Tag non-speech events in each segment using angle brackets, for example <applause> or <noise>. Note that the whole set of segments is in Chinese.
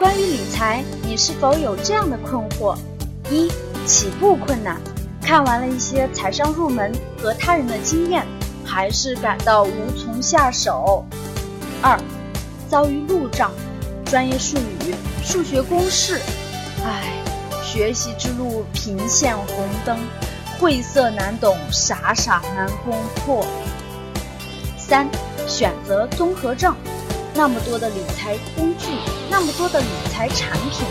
关于理财，你是否有这样的困惑？一、起步困难，看完了一些财商入门和他人的经验，还是感到无从下手。二、遭遇路障，专业术语、数学公式，唉，学习之路频现红灯，晦涩难懂，傻傻难攻破。三、选择综合症。那么多的理财工具，那么多的理财产品，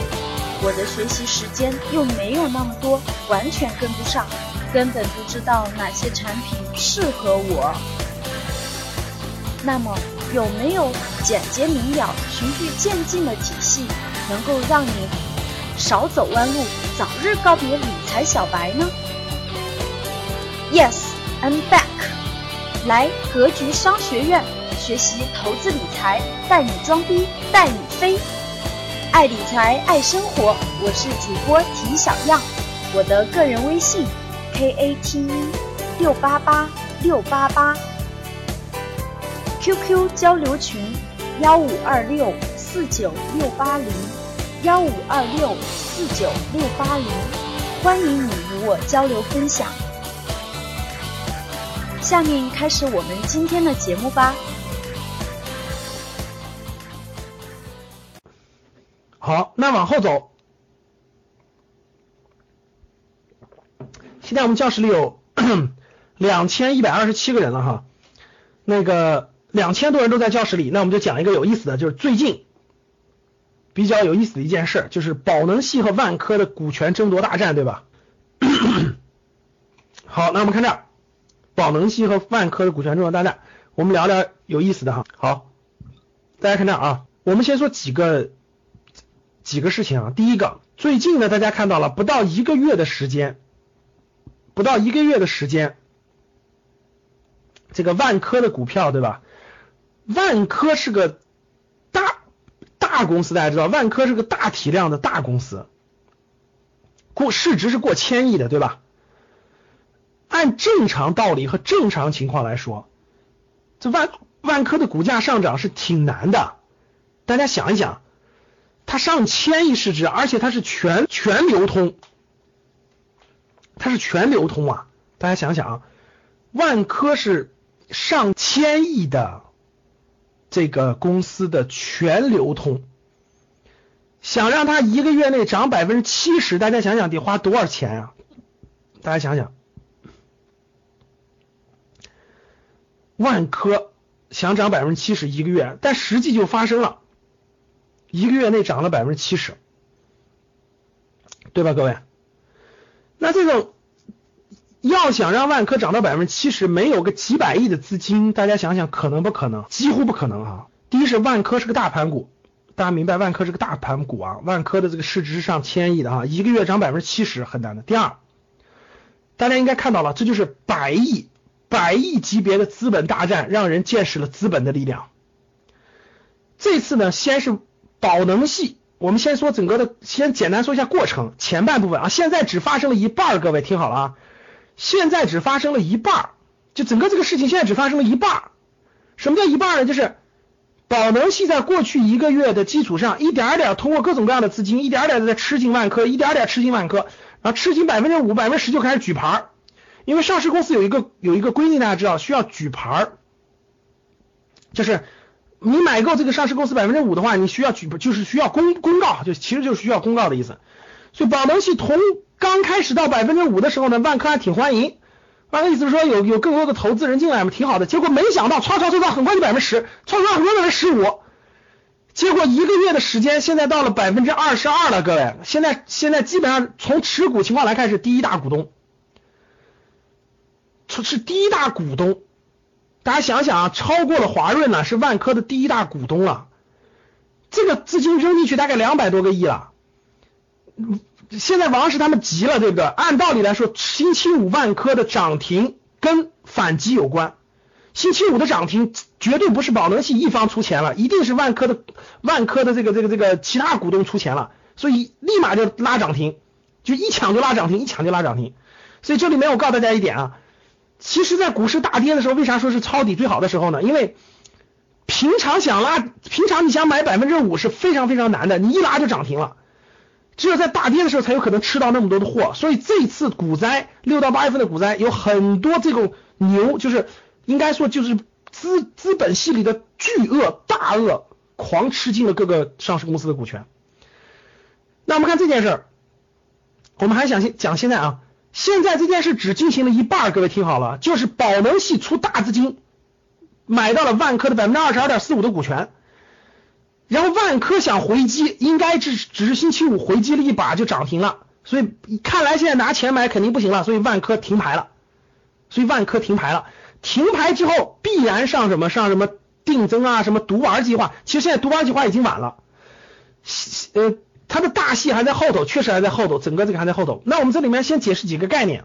我的学习时间又没有那么多，完全跟不上，根本不知道哪些产品适合我。那么，有没有简洁明了、循序渐进的体系，能够让你少走弯路，早日告别理财小白呢？Yes, I'm back。来格局商学院。学习投资理财，带你装逼带你飞，爱理财爱生活，我是主播提小样，我的个人微信 k a t e 六八八六八八，QQ 交流群幺五二六四九六八零幺五二六四九六八零，欢迎你与我交流分享。下面开始我们今天的节目吧。好，那往后走。现在我们教室里有 <clears throat> 两千一百二十七个人了哈，那个两千多人都在教室里，那我们就讲一个有意思的，就是最近比较有意思的一件事，就是宝能系和万科的股权争夺大战，对吧？<clears throat> 好，那我们看这儿，宝能系和万科的股权争夺大战，我们聊聊有意思的哈。好，大家看这儿啊，我们先说几个。几个事情啊，第一个，最近呢，大家看到了不到一个月的时间，不到一个月的时间，这个万科的股票对吧？万科是个大大公司，大家知道，万科是个大体量的大公司，过市值是过千亿的，对吧？按正常道理和正常情况来说，这万万科的股价上涨是挺难的，大家想一想。它上千亿市值，而且它是全全流通，它是全流通啊！大家想想啊，万科是上千亿的这个公司的全流通，想让它一个月内涨百分之七十，大家想想得花多少钱啊？大家想想，万科想涨百分之七十一个月，但实际就发生了。一个月内涨了百分之七十，对吧，各位？那这种要想让万科涨到百分之七十，没有个几百亿的资金，大家想想可能不可能？几乎不可能啊！第一是万科是个大盘股，大家明白万科是个大盘股啊，万科的这个市值是上千亿的啊，一个月涨百分之七十很难的。第二，大家应该看到了，这就是百亿、百亿级别的资本大战，让人见识了资本的力量。这次呢，先是。宝能系，我们先说整个的，先简单说一下过程，前半部分啊，现在只发生了一半，各位听好了啊，现在只发生了一半，就整个这个事情现在只发生了一半。什么叫一半呢？就是宝能系在过去一个月的基础上，一点点通过各种各样的资金，一点点的在吃进万科，一点点吃进万科，然后吃进百分之五、百分之十就开始举牌，因为上市公司有一个有一个规定，大家知道需要举牌，就是。你买够这个上市公司百分之五的话，你需要举就是需要公公告，就其实就是需要公告的意思。所以宝能系从刚开始到百分之五的时候呢，万科还挺欢迎。万科意思是说有有更多的投资人进来嘛，挺好的。结果没想到，唰唰唰唰，很快就百分之十，唰唰很快百分之十五。结果一个月的时间，现在到了百分之二十二了，各位。现在现在基本上从持股情况来看是第一大股东，是是第一大股东。大家想想啊，超过了华润呢，是万科的第一大股东了。这个资金扔进去大概两百多个亿了。现在王石他们急了，对不对？按道理来说，星期五万科的涨停跟反击有关。星期五的涨停绝对不是宝能系一方出钱了，一定是万科的万科的这个这个这个其他股东出钱了，所以立马就拉涨停，就一抢就拉涨停，一抢就拉涨停。所以这里面我告诉大家一点啊。其实，在股市大跌的时候，为啥说是抄底最好的时候呢？因为平常想拉，平常你想买百分之五是非常非常难的，你一拉就涨停了。只有在大跌的时候才有可能吃到那么多的货，所以这次股灾六到八月份的股灾有很多这种牛，就是应该说就是资资本系里的巨鳄大鳄，狂吃进了各个上市公司的股权。那我们看这件事儿，我们还想先讲现在啊，现在这件事只进行了一半，各位听好了，就是宝能系出大资金买到了万科的百分之二十二点四五的股权。然后万科想回击，应该只只是星期五回击了一把就涨停了，所以看来现在拿钱买肯定不行了，所以万科停牌了，所以万科停牌了，停牌之后必然上什么上什么定增啊，什么独玩计划，其实现在独玩计划已经晚了，呃，它的大戏还在后头，确实还在后头，整个这个还在后头。那我们这里面先解释几个概念，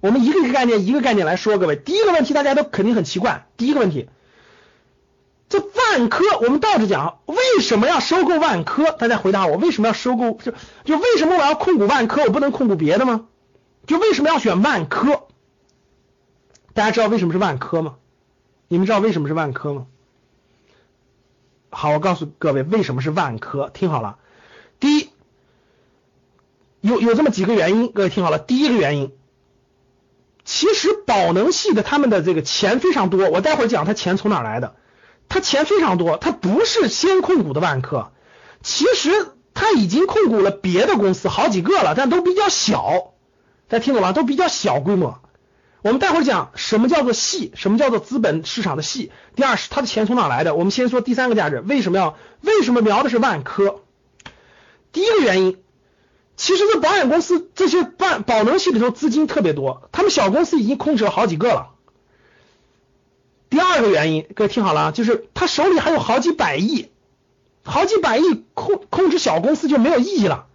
我们一个一个概念一个概念来说，各位，第一个问题大家都肯定很奇怪，第一个问题。这万科，我们倒着讲，为什么要收购万科？大家回答我，为什么要收购？就就为什么我要控股万科？我不能控股别的吗？就为什么要选万科？大家知道为什么是万科吗？你们知道为什么是万科吗？好，我告诉各位为什么是万科，听好了，第一，有有这么几个原因，各位听好了，第一个原因，其实宝能系的他们的这个钱非常多，我待会儿讲他钱从哪来的。他钱非常多，他不是先控股的万科，其实他已经控股了别的公司好几个了，但都比较小，大家听懂了？都比较小规模。我们待会儿讲什么叫做细，什么叫做资本市场的细。第二是他的钱从哪来的？我们先说第三个价值，为什么要为什么瞄的是万科？第一个原因，其实这保险公司这些办保能系里头资金特别多，他们小公司已经控制了好几个了。第二个原因，各位听好了，就是他手里还有好几百亿，好几百亿控控制小公司就没有意义了。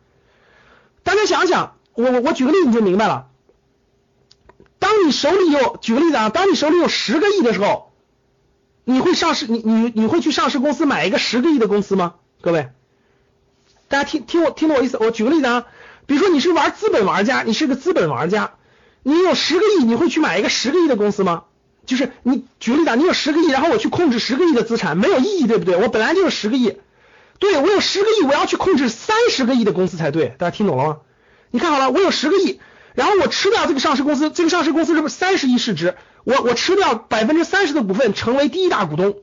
大家想想，我我我举个例子你就明白了。当你手里有，举个例子啊，当你手里有十个亿的时候，你会上市，你你你会去上市公司买一个十个亿的公司吗？各位，大家听听我听懂我意思？我举个例子啊，比如说你是玩资本玩家，你是个资本玩家，你有十个亿，你会去买一个十个亿的公司吗？就是你举个例子，啊你有十个亿，然后我去控制十个亿的资产，没有意义，对不对？我本来就是十个亿，对我有十个亿，我要去控制三十个亿的公司才对。大家听懂了吗？你看好了，我有十个亿，然后我吃掉这个上市公司，这个上市公司是不是三十亿市值？我我吃掉百分之三十的股份，成为第一大股东，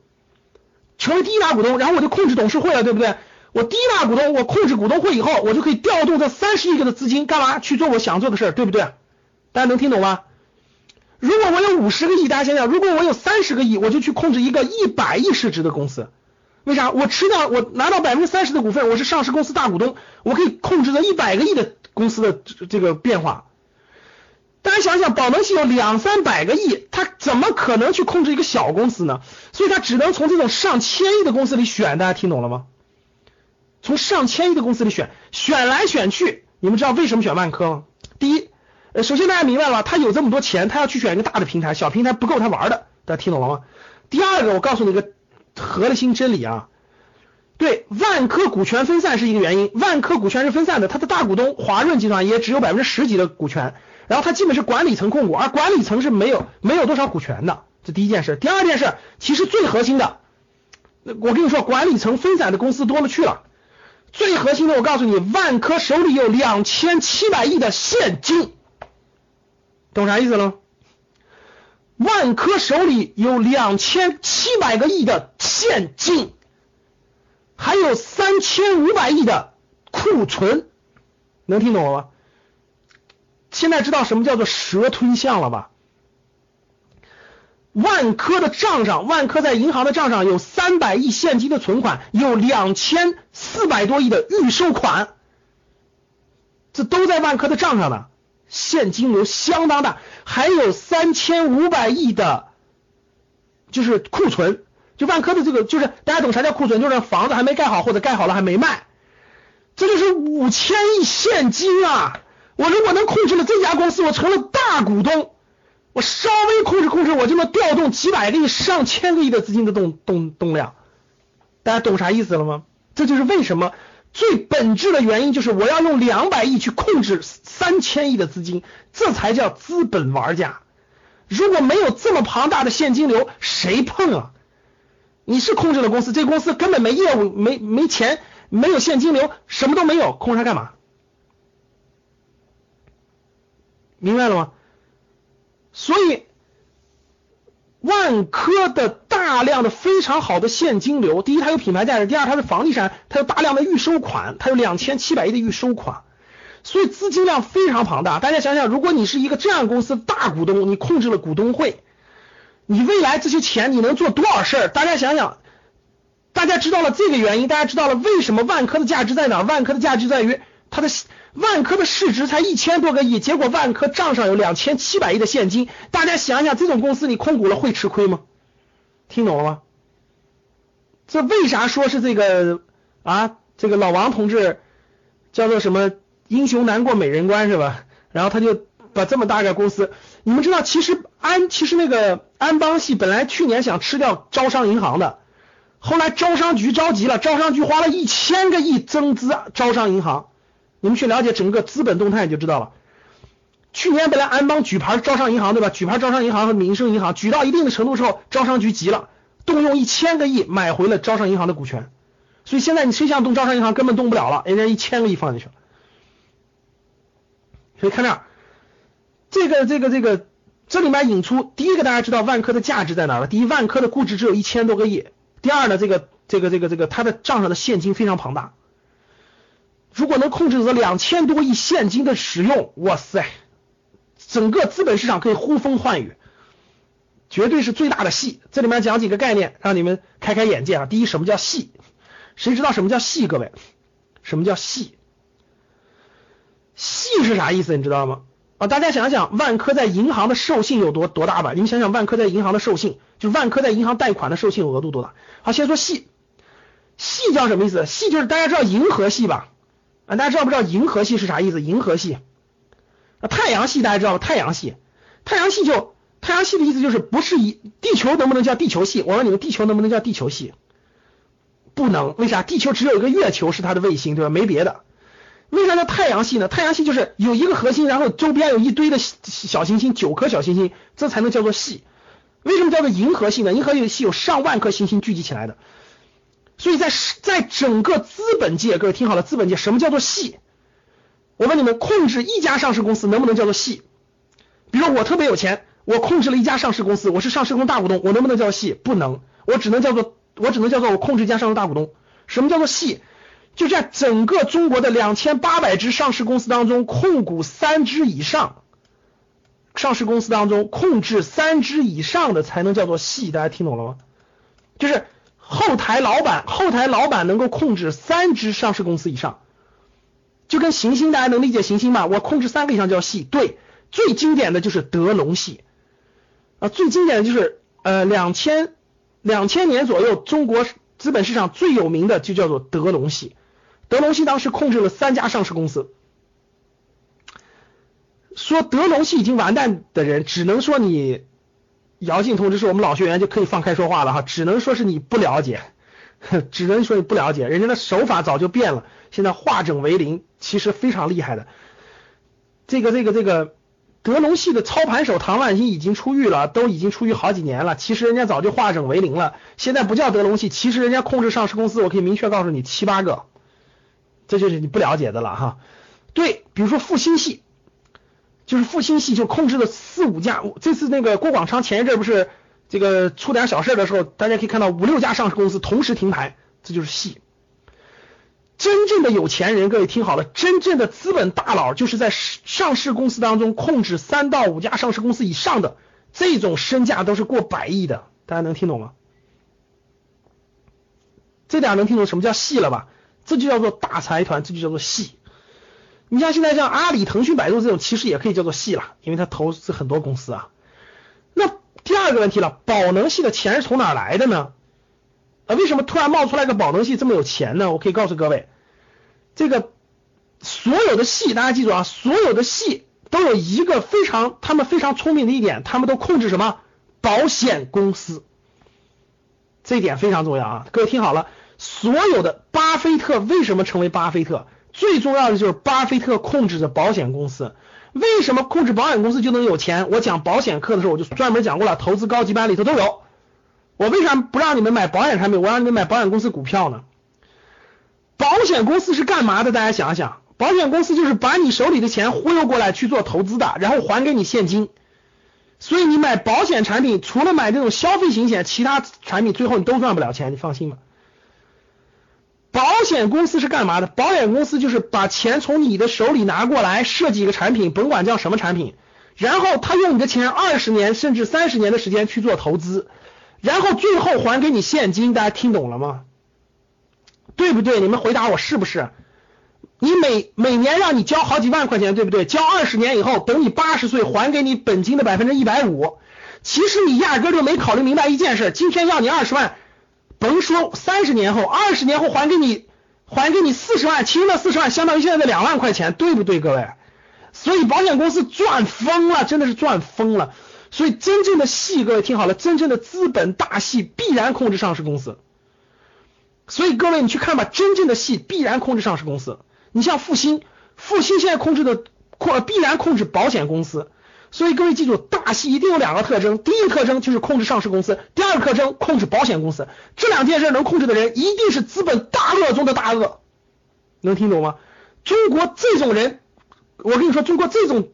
成为第一大股东，然后我就控制董事会了，对不对？我第一大股东，我控制股东会以后，我就可以调动这三十亿个的资金，干嘛去做我想做的事儿，对不对？大家能听懂吗？如果我有五十个亿，大家想想，如果我有三十个亿，我就去控制一个一百亿市值的公司，为啥？我吃掉，我拿到百分之三十的股份，我是上市公司大股东，我可以控制着一百个亿的公司的这个变化。大家想想，宝能系有两三百个亿，他怎么可能去控制一个小公司呢？所以他只能从这种上千亿的公司里选，大家听懂了吗？从上千亿的公司里选，选来选去，你们知道为什么选万科吗？第一。呃，首先大家明白了，他有这么多钱，他要去选一个大的平台，小平台不够他玩的，大家听懂了吗？第二个，我告诉你一个核心真理啊，对，万科股权分散是一个原因，万科股权是分散的，它的大股东华润集团也只有百分之十几的股权，然后它基本是管理层控股，而管理层是没有没有多少股权的，这第一件事。第二件事，其实最核心的，我跟你说，管理层分散的公司多了去了，最核心的，我告诉你，万科手里有两千七百亿的现金。懂啥意思了？万科手里有两千七百个亿的现金，还有三千五百亿的库存，能听懂了吗？现在知道什么叫做蛇吞象了吧？万科的账上，万科在银行的账上有三百亿现金的存款，有两千四百多亿的预收款，这都在万科的账上呢。现金流相当大，还有三千五百亿的，就是库存。就万科的这个，就是大家懂啥叫库存？就是房子还没盖好，或者盖好了还没卖，这就是五千亿现金啊！我如果能控制了这家公司，我成了大股东，我稍微控制控制，我就能调动几百个亿、上千个亿的资金的动动动量。大家懂啥意思了吗？这就是为什么。最本质的原因就是我要用两百亿去控制三千亿的资金，这才叫资本玩家。如果没有这么庞大的现金流，谁碰啊？你是控制了公司，这公司根本没业务，没没钱，没有现金流，什么都没有，控制它干嘛？明白了吗？所以万科的大量的非常好的现金流，第一它有品牌价值，第二它是房地产，它有大量的预收款，它有两千七百亿的预收款，所以资金量非常庞大。大家想想，如果你是一个这样公司大股东，你控制了股东会。你未来这些钱你能做多少事儿？大家想想，大家知道了这个原因，大家知道了为什么万科的价值在哪？万科的价值在于它的万科的市值才一千多个亿，结果万科账上有两千七百亿的现金。大家想想，这种公司你控股了会吃亏吗？听懂了吗？这为啥说是这个啊？这个老王同志叫做什么英雄难过美人关是吧？然后他就把这么大个公司。你们知道，其实安其实那个安邦系本来去年想吃掉招商银行的，后来招商局着急了，招商局花了一千个亿增资招商银行。你们去了解整个资本动态你就知道了。去年本来安邦举牌招商银行对吧？举牌招商银行和民生银行举到一定的程度之后，招商局急了，动用一千个亿买回了招商银行的股权。所以现在你谁想动招商银行根本动不了了，人家一千个亿放进去了。所以看这儿。这个这个这个，这里面引出第一个，大家知道万科的价值在哪了？第一，万科的估值只有一千多个亿。第二呢，这个这个这个这个，它的账上的现金非常庞大。如果能控制住两千多亿现金的使用，哇塞，整个资本市场可以呼风唤雨，绝对是最大的戏。这里面讲几个概念，让你们开开眼界啊。第一，什么叫戏？谁知道什么叫戏？各位，什么叫戏？戏是啥意思？你知道吗？啊，大家想想，万科在银行的授信有多多大吧？你们想想，万科在银行的授信，就是万科在银行贷款的授信额度多大？好，先说戏，戏叫什么意思？戏就是大家知道银河系吧？啊，大家知道不知道银河系是啥意思？银河系啊，太阳系大家知道吧？太阳系，太阳系就太阳系的意思就是不是以地球能不能叫地球系？我问你们，地球能不能叫地球系？不能，为啥？地球只有一个月球是它的卫星，对吧？没别的。为啥叫太阳系呢？太阳系就是有一个核心，然后周边有一堆的小行星，九颗小行星，这才能叫做系。为什么叫做银河系呢？银河系有上万颗行星聚集起来的。所以在在整个资本界，各位听好了，资本界什么叫做系？我问你们，控制一家上市公司能不能叫做系？比如我特别有钱，我控制了一家上市公司，我是上市公司大股东，我能不能叫系？不能，我只能叫做我只能叫做我控制一家上市大股东。什么叫做系？就在整个中国的两千八百只上市公司当中，控股三只以上，上市公司当中控制三只以上的才能叫做系，大家听懂了吗？就是后台老板，后台老板能够控制三只上市公司以上，就跟行星，大家能理解行星吗？我控制三个以上叫系。对，最经典的就是德龙系啊，最经典的就是呃两千两千年左右，中国资本市场最有名的就叫做德龙系。德龙系当时控制了三家上市公司，说德龙系已经完蛋的人，只能说你姚劲同志是我们老学员就可以放开说话了哈，只能说是你不了解，<laughs> 只能说你不了解，人家的手法早就变了，现在化整为零，其实非常厉害的。这个这个这个德龙系的操盘手唐万新已经出狱了，都已经出狱好几年了，其实人家早就化整为零了，现在不叫德龙系，其实人家控制上市公司，我可以明确告诉你七八个。这就是你不了解的了哈，对，比如说复兴系，就是复兴系就控制了四五家，这次那个郭广昌前一阵不是这个出点小事的时候，大家可以看到五六家上市公司同时停牌，这就是系。真正的有钱人，各位听好了，真正的资本大佬就是在上市公司当中控制三到五家上市公司以上的，这种身价都是过百亿的，大家能听懂吗？这点能听懂什么叫系了吧？这就叫做大财团，这就叫做系。你像现在像阿里、腾讯、百度这种，其实也可以叫做系了，因为它投资很多公司啊。那第二个问题了，宝能系的钱是从哪来的呢？啊，为什么突然冒出来个宝能系这么有钱呢？我可以告诉各位，这个所有的系，大家记住啊，所有的系都有一个非常他们非常聪明的一点，他们都控制什么？保险公司。这一点非常重要啊，各位听好了。所有的巴菲特为什么成为巴菲特？最重要的就是巴菲特控制着保险公司。为什么控制保险公司就能有钱？我讲保险课的时候我就专门讲过了，投资高级班里头都有。我为啥不让你们买保险产品？我让你们买保险公司股票呢？保险公司是干嘛的？大家想想，保险公司就是把你手里的钱忽悠过来去做投资的，然后还给你现金。所以你买保险产品，除了买这种消费型险，其他产品最后你都赚不了钱，你放心吧。保险公司是干嘛的？保险公司就是把钱从你的手里拿过来，设计一个产品，甭管叫什么产品，然后他用你的钱二十年甚至三十年的时间去做投资，然后最后还给你现金。大家听懂了吗？对不对？你们回答我是不是？你每每年让你交好几万块钱，对不对？交二十年以后，等你八十岁还给你本金的百分之一百五。其实你压根就没考虑明白一件事：今天要你二十万，甭说三十年后，二十年后还给你还给你四十万，其中的四十万相当于现在的两万块钱，对不对，各位？所以保险公司赚疯了，真的是赚疯了。所以真正的戏，各位听好了，真正的资本大戏必然控制上市公司。所以各位你去看吧，真正的戏必然控制上市公司。你像复兴，复兴现在控制的控必然控制保险公司，所以各位记住，大戏一定有两个特征，第一个特征就是控制上市公司，第二个特征控制保险公司，这两件事能控制的人一定是资本大鳄中的大鳄，能听懂吗？中国这种人，我跟你说，中国这种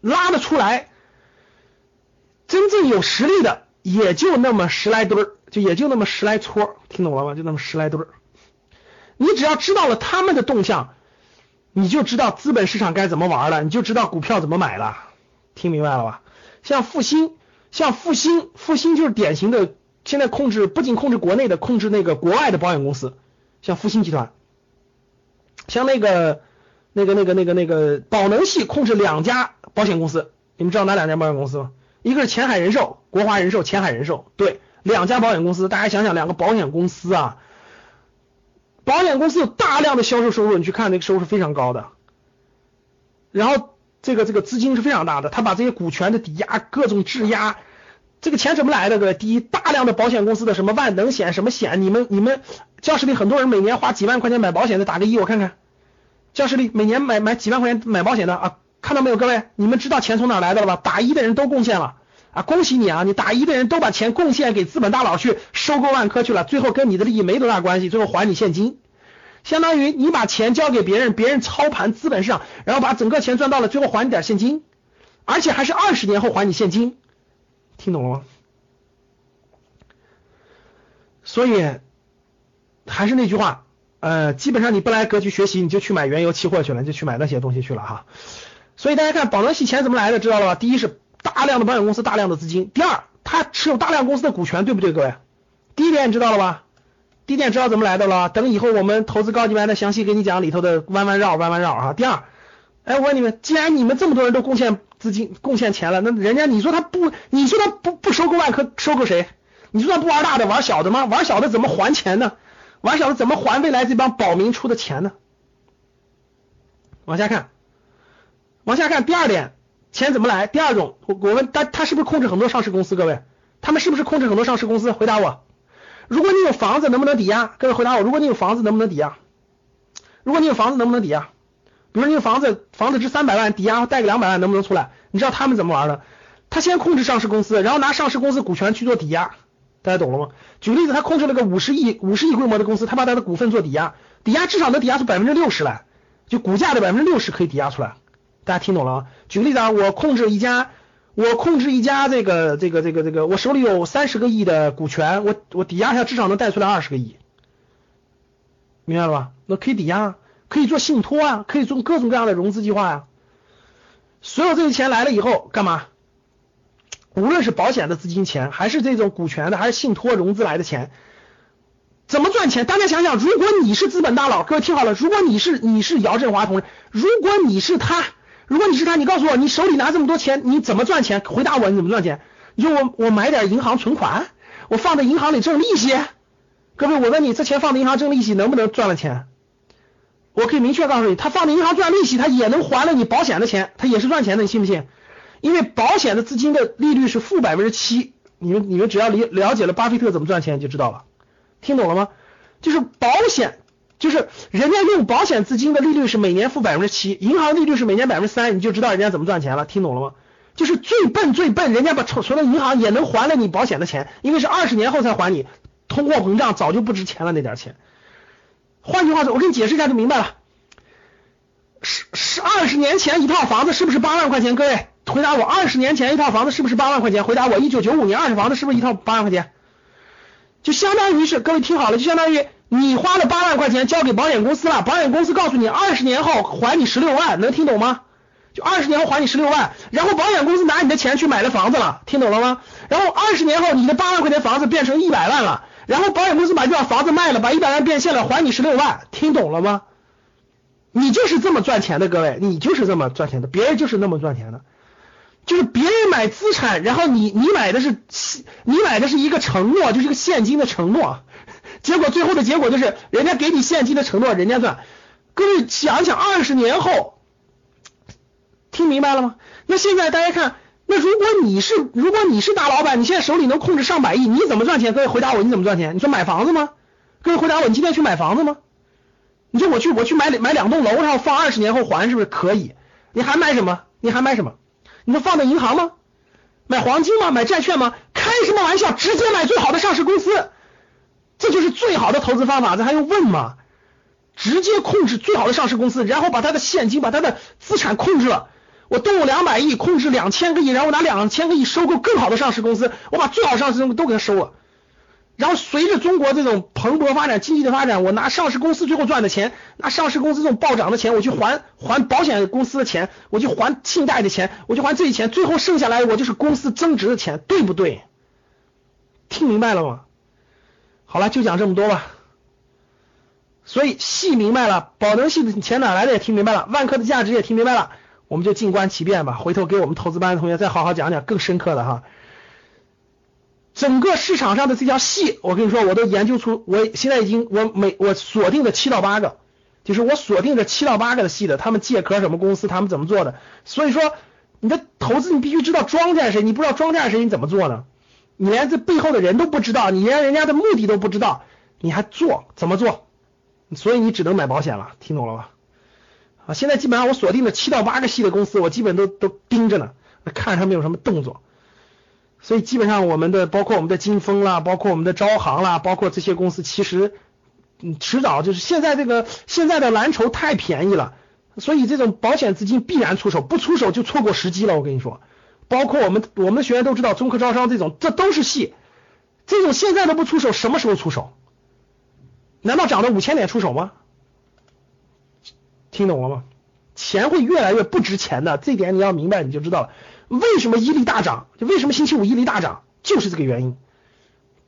拉得出来，真正有实力的也就那么十来堆儿，就也就那么十来撮，听懂了吗？就那么十来堆儿。你只要知道了他们的动向，你就知道资本市场该怎么玩了，你就知道股票怎么买了，听明白了吧？像复兴，像复兴，复兴就是典型的，现在控制不仅控制国内的，控制那个国外的保险公司，像复兴集团，像那个那个那个那个那个宝能系控制两家保险公司，你们知道哪两家保险公司吗？一个是前海人寿，国华人寿，前海人寿，对，两家保险公司，大家想想，两个保险公司啊。保险公司有大量的销售收入，你去看那个收入是非常高的。然后这个这个资金是非常大的，他把这些股权的抵押、各种质押，这个钱怎么来的？各位，第一，大量的保险公司的什么万能险、什么险，你们你们教室里很多人每年花几万块钱买保险的，打个一我看看。教室里每年买买几万块钱买保险的啊，看到没有？各位，你们知道钱从哪来的了吧？打一的人都贡献了啊，恭喜你啊！你打一的人都把钱贡献给资本大佬去收购万科去了，最后跟你的利益没多大关系，最后还你现金。相当于你把钱交给别人，别人操盘资本市场，然后把整个钱赚到了，最后还你点现金，而且还是二十年后还你现金，听懂了吗？所以还是那句话，呃，基本上你不来格局学习，你就去买原油期货去了，你就去买那些东西去了哈。所以大家看宝能系钱怎么来的，知道了吧？第一是大量的保险公司，大量的资金；第二，他持有大量公司的股权，对不对，各位？第一点你知道了吧？第一点知道怎么来的了，等以后我们投资高级班的详细给你讲里头的弯弯绕弯弯绕啊。第二，哎，我问你们，既然你们这么多人都贡献资金、贡献钱了，那人家你说他不，你说他不不收购万科，收购谁？你说他不玩大的，玩小的吗？玩小的怎么还钱呢？玩小的怎么还未来这帮保民出的钱呢？往下看，往下看，第二点，钱怎么来？第二种，我我问他，他是不是控制很多上市公司？各位，他们是不是控制很多上市公司？回答我。如果你有房子，能不能抵押？各位回答我，如果你有房子，能不能抵押？如果你有房子，能不能抵押？比如你有房子，房子值三百万，抵押贷个两百万，能不能出来？你知道他们怎么玩的？他先控制上市公司，然后拿上市公司股权去做抵押，大家懂了吗？举个例子，他控制了个五十亿、五十亿规模的公司，他把他的股份做抵押，抵押至少能抵押出百分之六十来，就股价的百分之六十可以抵押出来。大家听懂了吗？举个例子啊，我控制一家。我控制一家这个这个这个这个，我手里有三十个亿的股权，我我抵押下至少能贷出来二十个亿，明白了吧？那可以抵押，可以做信托啊，可以做各种各样的融资计划呀。所有这些钱来了以后干嘛？无论是保险的资金钱，还是这种股权的，还是信托融资来的钱，怎么赚钱？大家想想，如果你是资本大佬，各位听好了，如果你是你是姚振华同志，如果你是他。如果你是他，你告诉我，你手里拿这么多钱，你怎么赚钱？回答我，你怎么赚钱？你说我我买点银行存款，我放在银行里挣利息。各位，我问你，这钱放在银行挣利息能不能赚了钱？我可以明确告诉你，他放在银行赚利息，他也能还了你保险的钱，他也是赚钱的，你信不信？因为保险的资金的利率是负百分之七，你们你们只要了了解了巴菲特怎么赚钱，就知道了。听懂了吗？就是保险。就是人家用保险资金的利率是每年付百分之七，银行利率是每年百分之三，你就知道人家怎么赚钱了。听懂了吗？就是最笨最笨，人家把存存到银行也能还了你保险的钱，因为是二十年后才还你，通货膨胀早就不值钱了那点钱。换句话说，我给你解释一下就明白了。十十二十年前一套房子是不是八万块钱？各位回答我，二十年前一套房子是不是八万块钱？回答我，一九九五年二手房子是不是一套八万块钱？就相当于是各位听好了，就相当于你花了八万块钱交给保险公司了，保险公司告诉你二十年后还你十六万，能听懂吗？就二十年后还你十六万，然后保险公司拿你的钱去买了房子了，听懂了吗？然后二十年后你的八万块钱房子变成一百万了，然后保险公司把这套房子卖了，把一百万变现了，还你十六万，听懂了吗？你就是这么赚钱的，各位，你就是这么赚钱的，别人就是那么赚钱的，就是别人买资产，然后你你买的是你买的是一个承诺，就是一个现金的承诺，结果最后的结果就是人家给你现金的承诺，人家赚。各位想想，二十年后，听明白了吗？那现在大家看，那如果你是如果你是大老板，你现在手里能控制上百亿，你怎么赚钱？各位回答我，你怎么赚钱？你说买房子吗？各位回答我，你今天去买房子吗？你说我去我去买买两栋楼，然后放二十年后还，是不是可以？你还买什么？你还买什么？你说放在银行吗？买黄金吗？买债券吗？开什么玩笑？直接买最好的上市公司，这就是最好的投资方法，这还用问吗？直接控制最好的上市公司，然后把他的现金、把他的资产控制了。我动用两百亿控制两千个亿，然后拿两千个亿收购更好的上市公司，我把最好上市公司都给他收了。然后随着中国这种蓬勃发展、经济的发展，我拿上市公司最后赚的钱，拿上市公司这种暴涨的钱，我去还还保险公司的钱，我去还信贷的钱，我去还这些钱，最后剩下来我就是公司增值的钱，对不对？听明白了吗？好了，就讲这么多吧。所以戏明白了，宝能系的钱哪来的也听明白了，万科的价值也听明白了，我们就静观其变吧。回头给我们投资班的同学再好好讲讲更深刻的哈。整个市场上的这条戏，我跟你说，我都研究出，我现在已经我每我锁定的七到八个，就是我锁定的七到八个的戏的，他们借壳什么公司，他们怎么做的。所以说，你的投资你必须知道庄家是谁，你不知道庄家是谁，你怎么做呢？你连这背后的人都不知道，你连人家的目的都不知道，你还做怎么做？所以你只能买保险了，听懂了吧？啊，现在基本上我锁定的七到八个系的公司，我基本都都盯着呢，看他们有什么动作。所以基本上我们的包括我们的金风啦，包括我们的招行啦，包括这些公司，其实嗯迟早就是现在这个现在的蓝筹太便宜了，所以这种保险资金必然出手，不出手就错过时机了。我跟你说，包括我们我们的学员都知道，中科招商这种，这都是戏，这种现在都不出手，什么时候出手？难道涨到五千点出手吗？听懂了吗？钱会越来越不值钱的，这点你要明白，你就知道了。为什么伊利大涨？就为什么星期五伊利大涨？就是这个原因。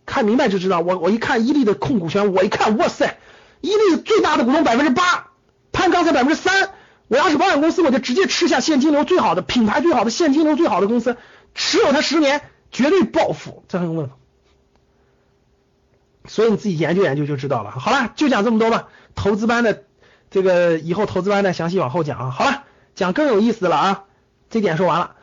看明白就知道。我我一看伊利的控股权，我一看，哇塞，伊利最大的股东百分之八，潘刚才百分之三。我要是保险公司，我就直接吃下现金流最好的、品牌最好的、现金流最好的公司，持有它十年，绝对暴富。这还用问吗？所以你自己研究研究就知道了。好了，就讲这么多吧。投资班的这个以后投资班再详细往后讲啊。好了，讲更有意思了啊。这点说完了。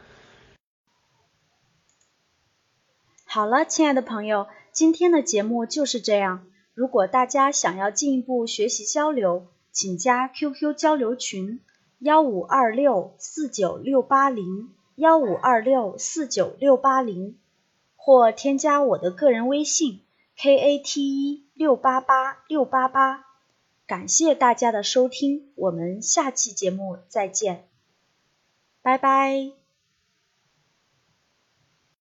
好了，亲爱的朋友，今天的节目就是这样。如果大家想要进一步学习交流，请加 QQ 交流群幺五二六四九六八零幺五二六四九六八零，或添加我的个人微信 kate 六八八六八八。感谢大家的收听，我们下期节目再见，拜拜。